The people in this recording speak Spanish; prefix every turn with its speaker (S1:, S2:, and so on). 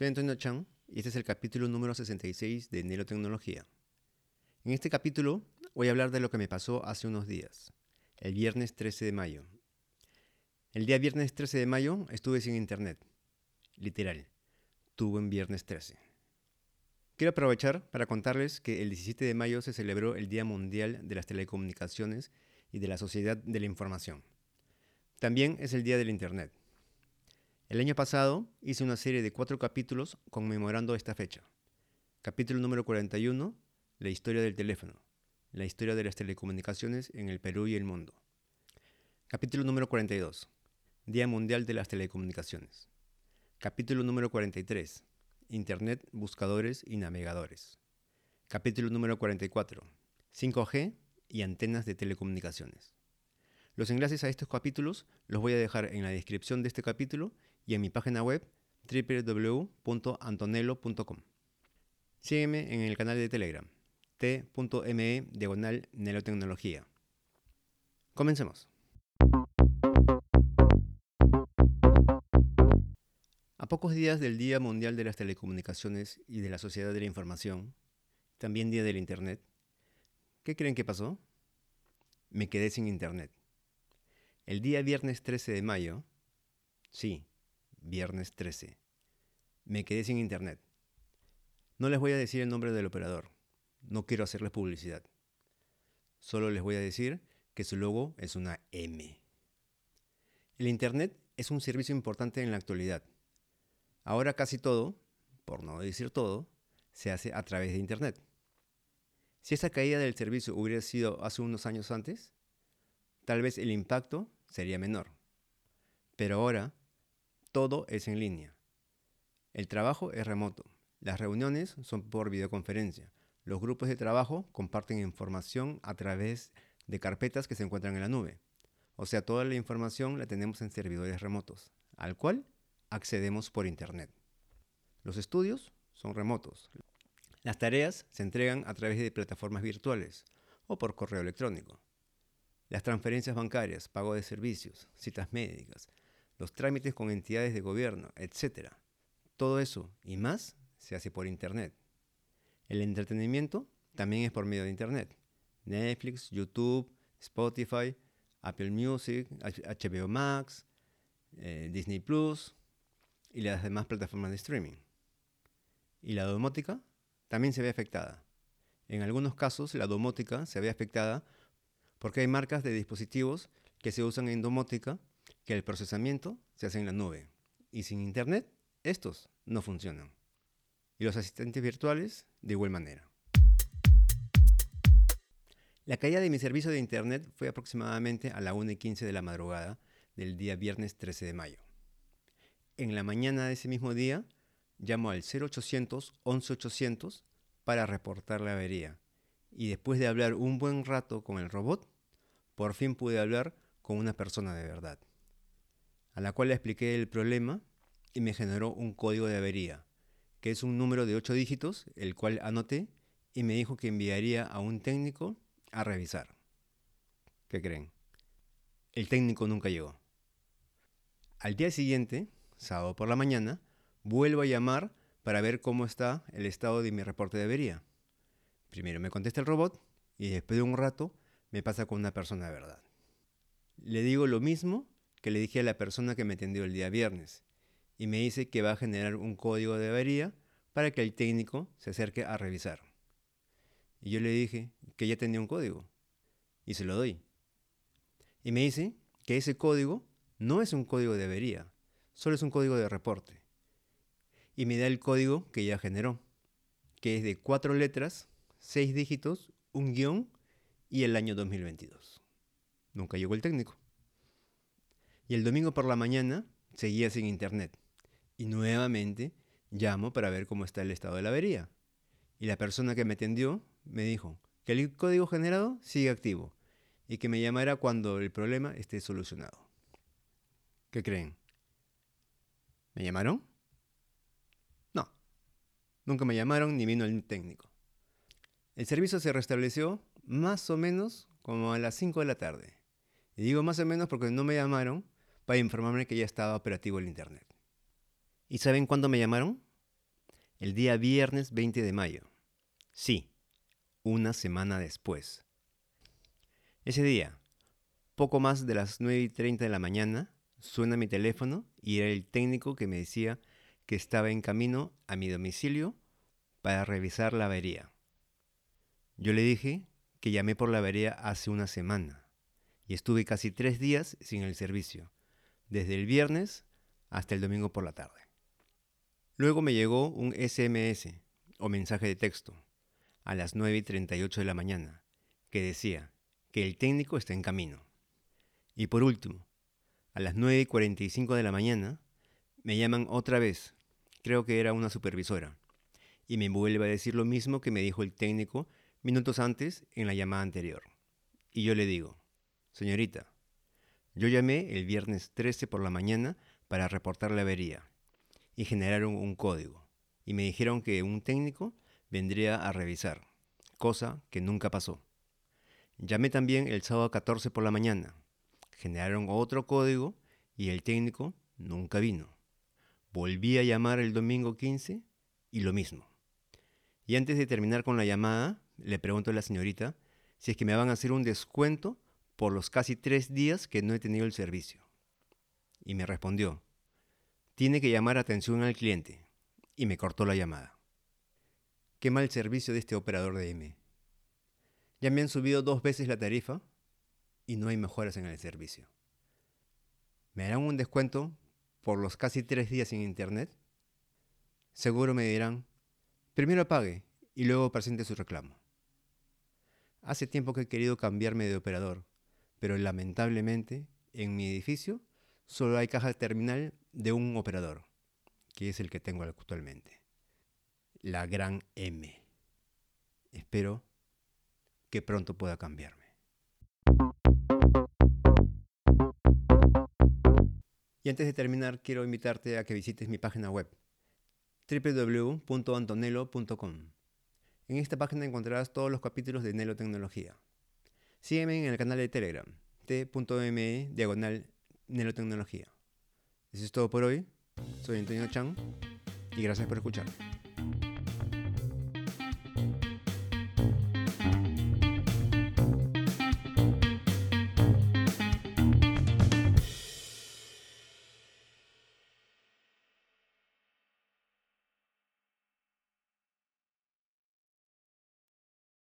S1: Soy Antonio Chan y este es el capítulo número 66 de Neurotecnología. En este capítulo voy a hablar de lo que me pasó hace unos días, el viernes 13 de mayo. El día viernes 13 de mayo estuve sin internet, literal, tuve en viernes 13. Quiero aprovechar para contarles que el 17 de mayo se celebró el Día Mundial de las Telecomunicaciones y de la Sociedad de la Información. También es el Día del Internet. El año pasado hice una serie de cuatro capítulos conmemorando esta fecha. Capítulo número 41, la historia del teléfono, la historia de las telecomunicaciones en el Perú y el mundo. Capítulo número 42, Día Mundial de las Telecomunicaciones. Capítulo número 43, Internet, buscadores y navegadores. Capítulo número 44, 5G y antenas de telecomunicaciones. Los enlaces a estos capítulos los voy a dejar en la descripción de este capítulo y en mi página web www.antonello.com. Sígueme en el canal de Telegram t.me diagonal neurotecnología. Comencemos. A pocos días del Día Mundial de las Telecomunicaciones y de la Sociedad de la Información, también Día del Internet, ¿qué creen que pasó? Me quedé sin Internet. El día viernes 13 de mayo, sí, viernes 13. Me quedé sin internet. No les voy a decir el nombre del operador. No quiero hacerles publicidad. Solo les voy a decir que su logo es una M. El Internet es un servicio importante en la actualidad. Ahora casi todo, por no decir todo, se hace a través de Internet. Si esa caída del servicio hubiera sido hace unos años antes, tal vez el impacto sería menor. Pero ahora todo es en línea. El trabajo es remoto. Las reuniones son por videoconferencia. Los grupos de trabajo comparten información a través de carpetas que se encuentran en la nube. O sea, toda la información la tenemos en servidores remotos, al cual accedemos por Internet. Los estudios son remotos. Las tareas se entregan a través de plataformas virtuales o por correo electrónico. Las transferencias bancarias, pago de servicios, citas médicas, los trámites con entidades de gobierno, etc. Todo eso y más se hace por Internet. El entretenimiento también es por medio de Internet. Netflix, YouTube, Spotify, Apple Music, HBO Max, eh, Disney Plus y las demás plataformas de streaming. Y la domótica también se ve afectada. En algunos casos la domótica se ve afectada porque hay marcas de dispositivos que se usan en domótica que el procesamiento se hace en la nube y sin Internet estos no funcionan. Y los asistentes virtuales de igual manera. La caída de mi servicio de Internet fue aproximadamente a la 1 y 15 de la madrugada del día viernes 13 de mayo. En la mañana de ese mismo día, llamo al 0800 11800 para reportar la avería. Y después de hablar un buen rato con el robot, por fin pude hablar con una persona de verdad a la cual le expliqué el problema y me generó un código de avería, que es un número de 8 dígitos, el cual anoté y me dijo que enviaría a un técnico a revisar. ¿Qué creen? El técnico nunca llegó. Al día siguiente, sábado por la mañana, vuelvo a llamar para ver cómo está el estado de mi reporte de avería. Primero me contesta el robot y después de un rato me pasa con una persona de verdad. Le digo lo mismo que le dije a la persona que me atendió el día viernes y me dice que va a generar un código de avería para que el técnico se acerque a revisar. Y yo le dije que ya tenía un código y se lo doy. Y me dice que ese código no es un código de avería, solo es un código de reporte. Y me da el código que ya generó, que es de cuatro letras, seis dígitos, un guion y el año 2022. Nunca llegó el técnico. Y el domingo por la mañana seguía sin internet. Y nuevamente llamo para ver cómo está el estado de la avería. Y la persona que me atendió me dijo que el código generado sigue activo y que me llamara cuando el problema esté solucionado. ¿Qué creen? ¿Me llamaron? No. Nunca me llamaron ni vino el técnico. El servicio se restableció más o menos como a las 5 de la tarde. Y digo más o menos porque no me llamaron para informarme que ya estaba operativo el Internet. ¿Y saben cuándo me llamaron? el día viernes 20 de mayo. Sí, una semana después. Ese día, poco más de las 9 y 30 de la mañana, suena mi teléfono y era el técnico que me decía que estaba en camino a mi domicilio para revisar la avería. Yo le dije que llamé por la avería hace una semana y estuve casi tres días sin el servicio, desde el viernes hasta el domingo por la tarde. Luego me llegó un SMS o mensaje de texto a las 9 y 38 de la mañana que decía que el técnico está en camino. Y por último, a las 9 y 45 de la mañana me llaman otra vez, creo que era una supervisora, y me vuelve a decir lo mismo que me dijo el técnico minutos antes en la llamada anterior. Y yo le digo, señorita, yo llamé el viernes 13 por la mañana para reportar la avería y generaron un código y me dijeron que un técnico vendría a revisar, cosa que nunca pasó. Llamé también el sábado 14 por la mañana, generaron otro código y el técnico nunca vino. Volví a llamar el domingo 15 y lo mismo. Y antes de terminar con la llamada, le pregunto a la señorita si es que me van a hacer un descuento por los casi tres días que no he tenido el servicio. Y me respondió, tiene que llamar atención al cliente. Y me cortó la llamada. Qué mal servicio de este operador de M. Ya me han subido dos veces la tarifa y no hay mejoras en el servicio. ¿Me harán un descuento por los casi tres días sin internet? Seguro me dirán, primero pague y luego presente su reclamo. Hace tiempo que he querido cambiarme de operador, pero lamentablemente en mi edificio solo hay caja terminal de un operador, que es el que tengo actualmente. La gran M. Espero que pronto pueda cambiarme. Y antes de terminar, quiero invitarte a que visites mi página web www.antonelo.com. En esta página encontrarás todos los capítulos de Nelo Tecnología. Sígueme en el canal de Telegram, t.me diagonal Nelo Tecnología. Eso es todo por hoy. Soy Antonio Chan y gracias por escuchar.